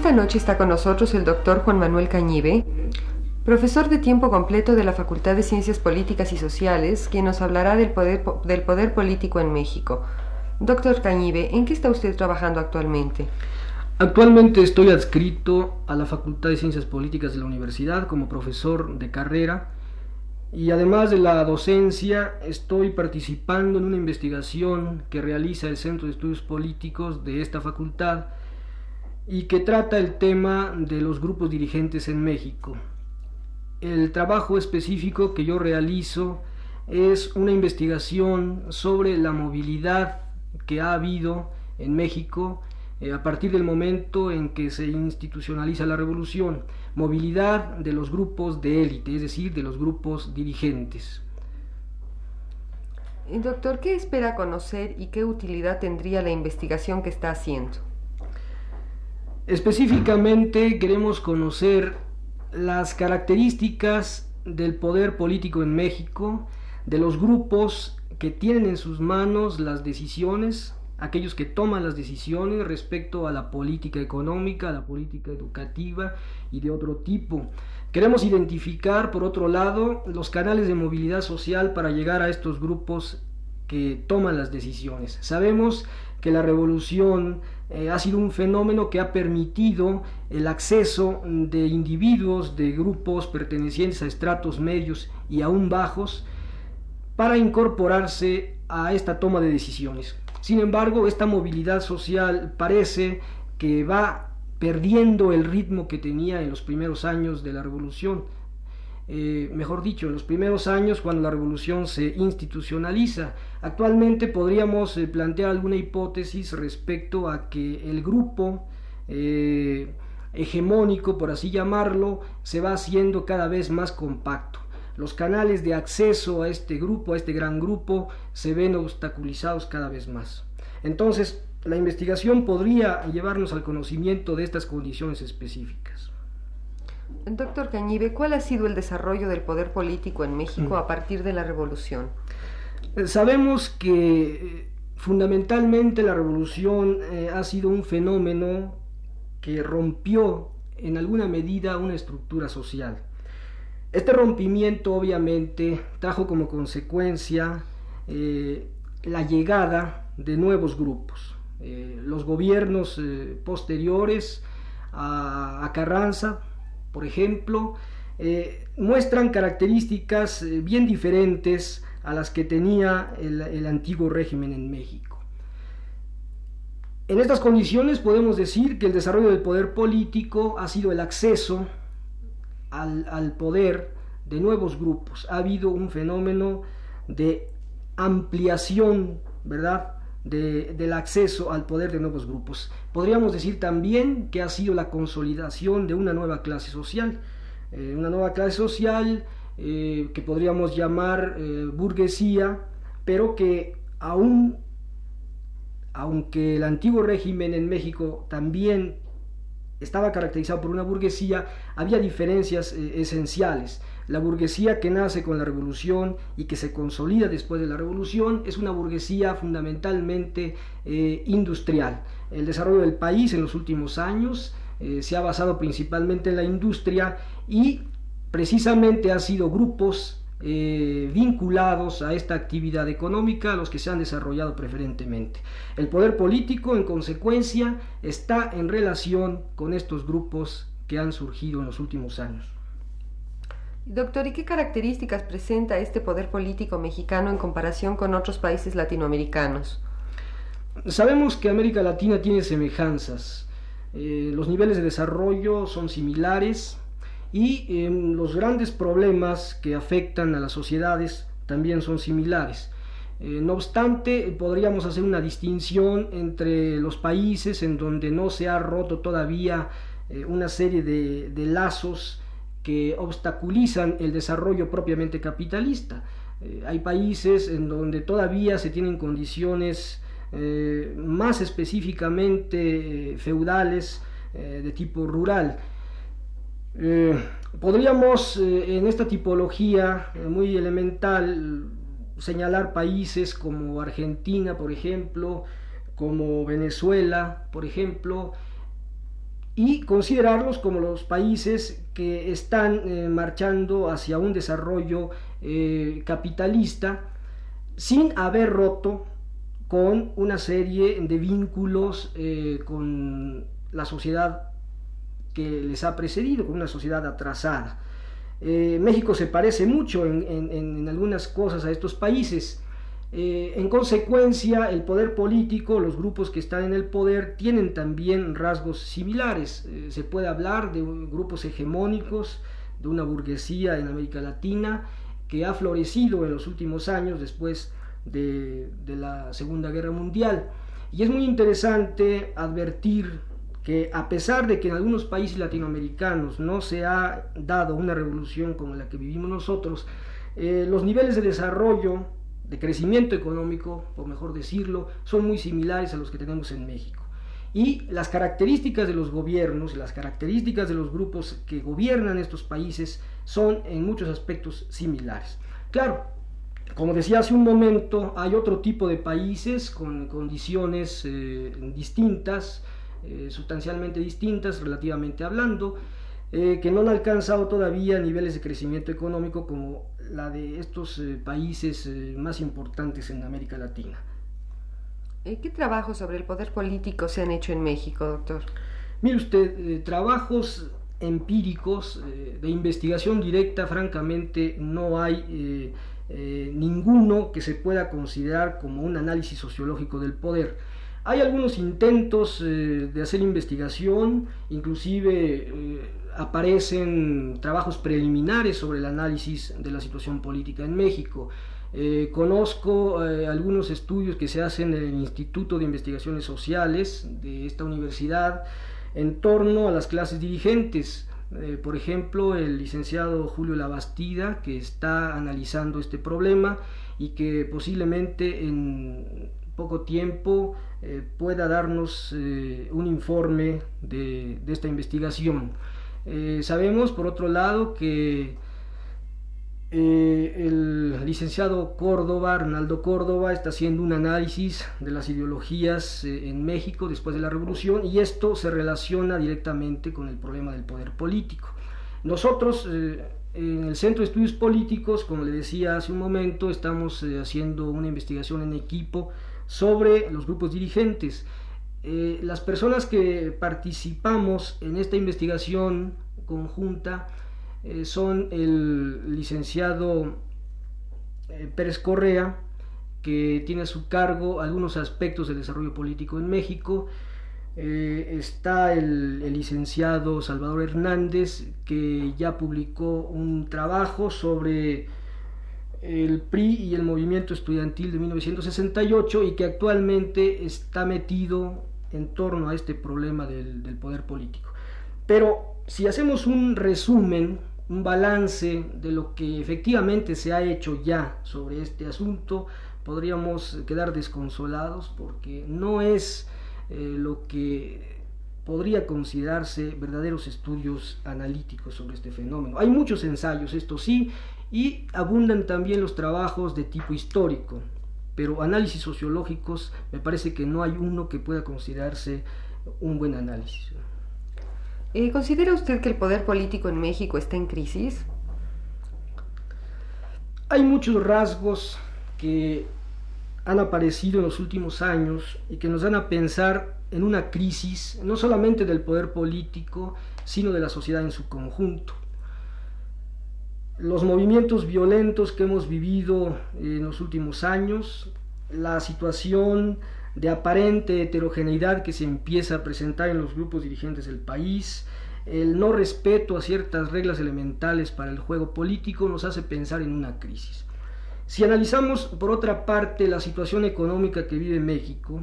Esta noche está con nosotros el doctor Juan Manuel Cañive, profesor de tiempo completo de la Facultad de Ciencias Políticas y Sociales, quien nos hablará del poder, del poder político en México. Doctor Cañive, ¿en qué está usted trabajando actualmente? Actualmente estoy adscrito a la Facultad de Ciencias Políticas de la Universidad como profesor de carrera y además de la docencia estoy participando en una investigación que realiza el Centro de Estudios Políticos de esta facultad y que trata el tema de los grupos dirigentes en México. El trabajo específico que yo realizo es una investigación sobre la movilidad que ha habido en México eh, a partir del momento en que se institucionaliza la revolución, movilidad de los grupos de élite, es decir, de los grupos dirigentes. Doctor, ¿qué espera conocer y qué utilidad tendría la investigación que está haciendo? Específicamente queremos conocer las características del poder político en México, de los grupos que tienen en sus manos las decisiones, aquellos que toman las decisiones respecto a la política económica, a la política educativa y de otro tipo. Queremos identificar, por otro lado, los canales de movilidad social para llegar a estos grupos que toman las decisiones. Sabemos que la revolución eh, ha sido un fenómeno que ha permitido el acceso de individuos, de grupos pertenecientes a estratos medios y aún bajos, para incorporarse a esta toma de decisiones. Sin embargo, esta movilidad social parece que va perdiendo el ritmo que tenía en los primeros años de la revolución. Eh, mejor dicho, en los primeros años cuando la revolución se institucionaliza. Actualmente podríamos eh, plantear alguna hipótesis respecto a que el grupo eh, hegemónico, por así llamarlo, se va haciendo cada vez más compacto. Los canales de acceso a este grupo, a este gran grupo, se ven obstaculizados cada vez más. Entonces, la investigación podría llevarnos al conocimiento de estas condiciones específicas. Doctor Cañive, ¿cuál ha sido el desarrollo del poder político en México a partir de la revolución? Eh, sabemos que eh, fundamentalmente la revolución eh, ha sido un fenómeno que rompió en alguna medida una estructura social. Este rompimiento obviamente trajo como consecuencia la llegada de nuevos grupos. los gobiernos posteriores a, a Carranza por ejemplo, eh, muestran características eh, bien diferentes a las que tenía el, antiguo régimen en México. En estas condiciones podemos decir que el desarrollo del poder político ha sido el acceso al, poder de nuevos grupos. Ha habido un fenómeno de ampliación, ¿verdad?, del acceso al poder de nuevos grupos. Podríamos decir también que ha sido la consolidación de una nueva clase social, eh, una nueva clase social eh, que podríamos llamar eh, burguesía, pero que aún, aunque el antiguo régimen en México también estaba caracterizado por una burguesía, había diferencias esenciales. La burguesía que nace con la revolución y que se consolida después de la revolución es una burguesía fundamentalmente eh, industrial. El desarrollo del país en los últimos años eh, se ha basado principalmente en la industria y precisamente han sido grupos eh, vinculados a esta actividad económica los que se han desarrollado preferentemente. El poder político, en consecuencia, está en relación con estos grupos que han surgido en los últimos años. Doctor, ¿y qué características presenta este poder político mexicano en comparación con otros países latinoamericanos? Sabemos que América Latina tiene semejanzas. Eh, los niveles de desarrollo son similares y em, los grandes problemas que afectan a las sociedades también son similares. Eh, no obstante, podríamos hacer una distinción entre los países en donde no se ha roto todavía eh, una serie de, lazos que obstaculizan el desarrollo propiamente capitalista. Eh, hay países en donde todavía se tienen condiciones más específicamente feudales de tipo rural. podríamos en esta tipología muy elemental señalar países como Argentina, por ejemplo, como Venezuela, por ejemplo, y considerarlos como los países que están eh, marchando hacia un desarrollo eh, capitalista sin haber roto con una serie de vínculos eh, con la sociedad que les ha precedido, con una sociedad atrasada. México se parece mucho en, algunas cosas a estos países. Eh, en consecuencia, el poder político, los grupos que están en el poder, tienen también rasgos similares. Eh, se puede hablar de grupos hegemónicos, de una burguesía en América Latina que ha florecido en los últimos años después de la Segunda Guerra Mundial. Y es muy interesante advertir que a pesar de que en algunos países latinoamericanos no se ha dado una revolución como la que vivimos nosotros, eh, los niveles de desarrollo, de crecimiento económico, por mejor decirlo, son muy similares a los que tenemos en México. Y las características de los gobiernos, las características de los grupos que gobiernan estos países son en muchos aspectos similares. Claro, como decía hace un momento, hay otro tipo de países con condiciones eh, distintas, eh, sustancialmente distintas relativamente hablando, eh, que no han alcanzado todavía niveles de crecimiento económico como la de estos eh, países más importantes en América Latina. ¿Qué trabajos sobre el poder político se han hecho en México, doctor? Mire usted, trabajos empíricos de investigación directa, francamente, no hay ninguno que se pueda considerar como un análisis sociológico del poder. Hay algunos intentos eh, de hacer investigación, inclusive eh, aparecen trabajos preliminares sobre el análisis de la situación política en México. Eh, conozco algunos estudios que se hacen en el Instituto de Investigaciones Sociales de esta universidad en torno a las clases dirigentes. por ejemplo, el licenciado Julio Labastida, que está analizando este problema y que posiblemente en poco tiempo eh, pueda darnos eh, un informe de, esta investigación. Eh, sabemos, por otro lado, que el licenciado Córdoba, Arnaldo Córdoba, está haciendo un análisis de las ideologías en México después de la revolución y esto se relaciona directamente con el problema del poder político. Nosotros en el Centro de Estudios Políticos, como le decía hace un momento, estamos haciendo una investigación en equipo sobre los grupos dirigentes. Eh, las personas que participamos en esta investigación conjunta eh, son el licenciado eh, Pérez Correa, que tiene a su cargo algunos aspectos del desarrollo político en México. está el, el, licenciado Salvador Hernández, que ya publicó un trabajo sobre el PRI y el movimiento estudiantil de 1968 y que actualmente está metido en torno a este problema del, poder político. Pero si hacemos un resumen, un balance de lo que efectivamente se ha hecho ya sobre este asunto, podríamos quedar desconsolados porque no es eh, lo que podría considerarse verdaderos estudios analíticos sobre este fenómeno. Hay muchos ensayos, esto sí, y abundan también los trabajos de tipo histórico, pero análisis sociológicos me parece que no hay uno que pueda considerarse un buen análisis. Eh, ¿Considera usted que el poder político en México está en crisis? Hay muchos rasgos que han aparecido en los últimos años y que nos dan a pensar en una crisis no solamente del poder político, sino de la sociedad en su conjunto los movimientos violentos que hemos vivido en los últimos años, la situación de aparente heterogeneidad que se empieza a presentar en los grupos dirigentes del país, el no respeto a ciertas reglas elementales para el juego político nos hace pensar en una crisis. Si analizamos por otra parte la situación económica que vive México,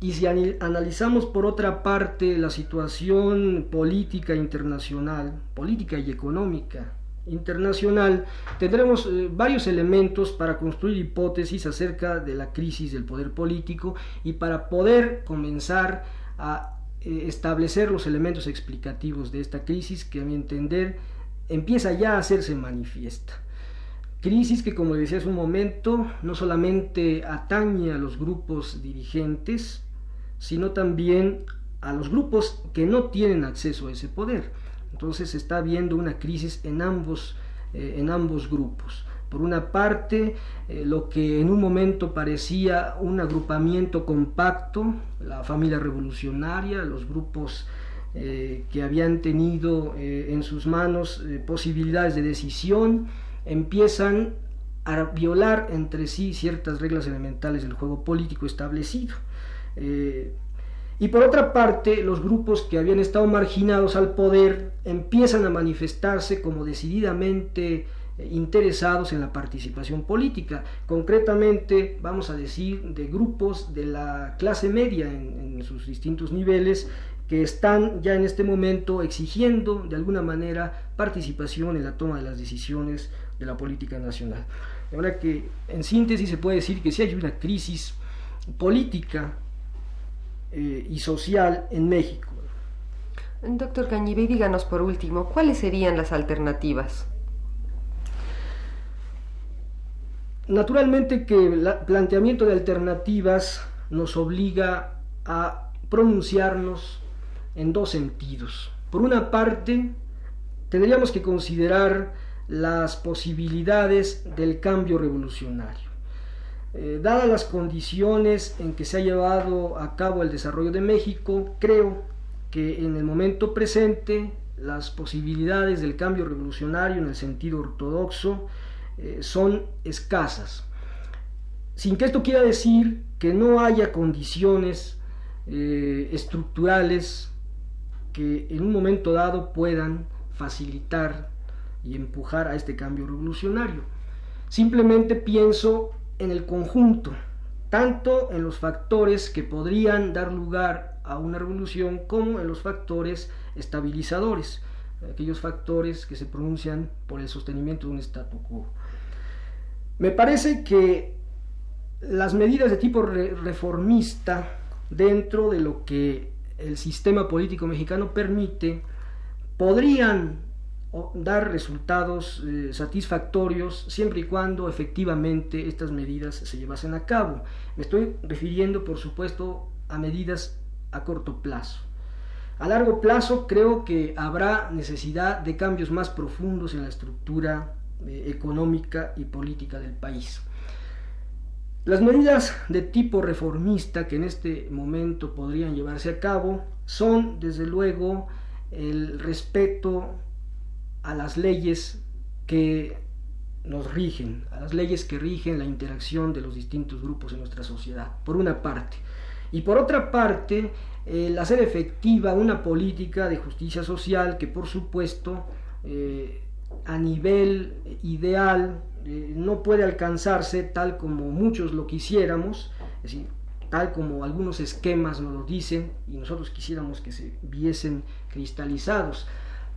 y si analizamos por otra parte la situación política internacional, política y económica internacional, tendremos eh, varios elementos para construir hipótesis acerca de la crisis del poder político y para poder comenzar a eh, establecer los elementos explicativos de esta crisis que a mi entender empieza ya a hacerse manifiesta. Crisis que, como decía hace un momento, no solamente atañe a los grupos dirigentes, sino también a los grupos que no tienen acceso a ese poder. Entonces se está viendo una crisis en ambos, eh, en ambos grupos. Por una parte, eh, lo que en un momento parecía un agrupamiento compacto, la familia revolucionaria, los grupos eh, que habían tenido en sus manos posibilidades de decisión, empiezan a violar entre sí ciertas reglas elementales del juego político establecido. Y por otra parte, los grupos que habían estado marginados al poder empiezan a manifestarse como decididamente eh, interesados en la participación política. Concretamente, vamos a decir, de grupos de la clase media en, sus distintos niveles que están ya en este momento exigiendo de alguna manera participación en la toma de las decisiones de la política nacional. De manera que, en síntesis, se puede decir que si hay una crisis política eh, y social en México. Doctor Cañibe, díganos por último, ¿cuáles serían las alternativas? Naturalmente que el planteamiento de alternativas nos obliga a pronunciarnos en dos sentidos. Por una parte, tendríamos que considerar las posibilidades del cambio revolucionario. Eh, dadas las condiciones en que se ha llevado a cabo el desarrollo de México, creo que en el momento presente las posibilidades del cambio revolucionario en el sentido ortodoxo eh, son escasas. Sin que esto quiera decir que no haya condiciones eh, estructurales que en un momento dado puedan facilitar y empujar a este cambio revolucionario. Simplemente pienso en el conjunto, tanto en los factores que podrían dar lugar a una revolución como en los factores estabilizadores, aquellos factores que se pronuncian por el sostenimiento de un statu quo. Me parece que las medidas de tipo reformista dentro de lo que el sistema político mexicano permite podrían dar resultados eh, satisfactorios siempre y cuando efectivamente estas medidas se llevasen a cabo. Me estoy refiriendo, por supuesto, a medidas a corto plazo. A largo plazo creo que habrá necesidad de cambios más profundos en la estructura eh, económica y política del país. Las medidas de tipo reformista que en este momento podrían llevarse a cabo son, desde luego, el respeto a las leyes que nos rigen, a las leyes que rigen la interacción de los distintos grupos en nuestra sociedad, por una parte. Y por otra parte, el hacer efectiva una política de justicia social que por supuesto eh, a nivel ideal eh, no puede alcanzarse tal como muchos lo quisiéramos, es decir, tal como algunos esquemas nos lo dicen y nosotros quisiéramos que se viesen cristalizados.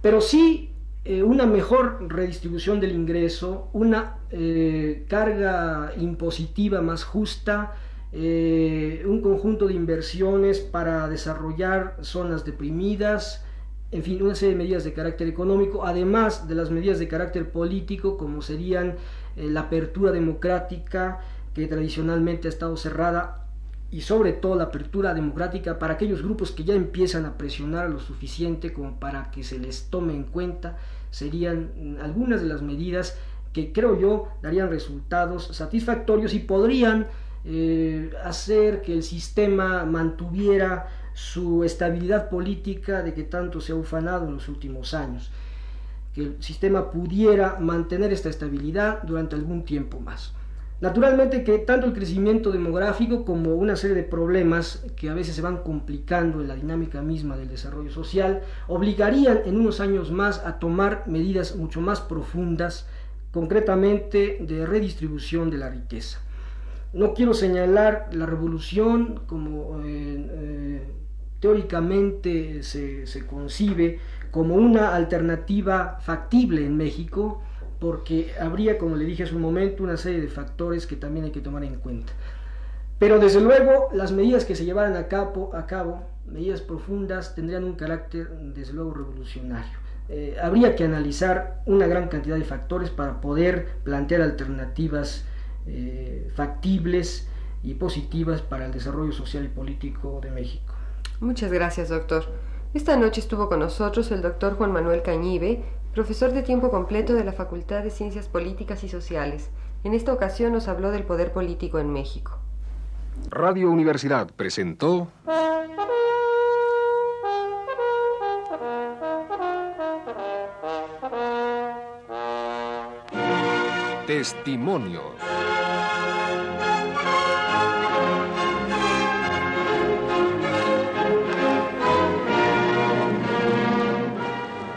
Pero sí eh, una mejor redistribución del ingreso, una eh, carga impositiva más justa, eh, un conjunto de inversiones para desarrollar zonas deprimidas, en fin, una serie de medidas de carácter económico, además de las medidas de carácter político, como serían la apertura democrática, que tradicionalmente ha estado cerrada y sobre todo la apertura democrática para aquellos grupos que ya empiezan a presionar lo suficiente como para que se les tome en cuenta, serían algunas de las medidas que creo yo darían resultados satisfactorios y podrían eh, hacer que el sistema mantuviera su estabilidad política de que tanto se ha ufanado en los últimos años, que el sistema pudiera mantener esta estabilidad durante algún tiempo más. Naturalmente que tanto el crecimiento demográfico como una serie de problemas que a veces se van complicando en la dinámica misma del desarrollo social obligarían en unos años más a tomar medidas mucho más profundas concretamente de redistribución de la riqueza. No quiero señalar la revolución como eh, eh, teóricamente se, se concibe como una alternativa factible en México, porque habría, como le dije hace un momento, una serie de factores que también hay que tomar en cuenta. Pero desde luego las medidas que se llevaran a cabo, a cabo medidas profundas, tendrían un carácter desde luego revolucionario. Eh, habría que analizar una gran cantidad de factores para poder plantear alternativas eh, factibles y positivas para el desarrollo social y político de México. Muchas gracias, doctor. Esta noche estuvo con nosotros el doctor Juan Manuel Cañive, profesor de tiempo completo de la Facultad de Ciencias Políticas y Sociales. En esta ocasión nos habló del poder político en México. Radio Universidad presentó Testimonios.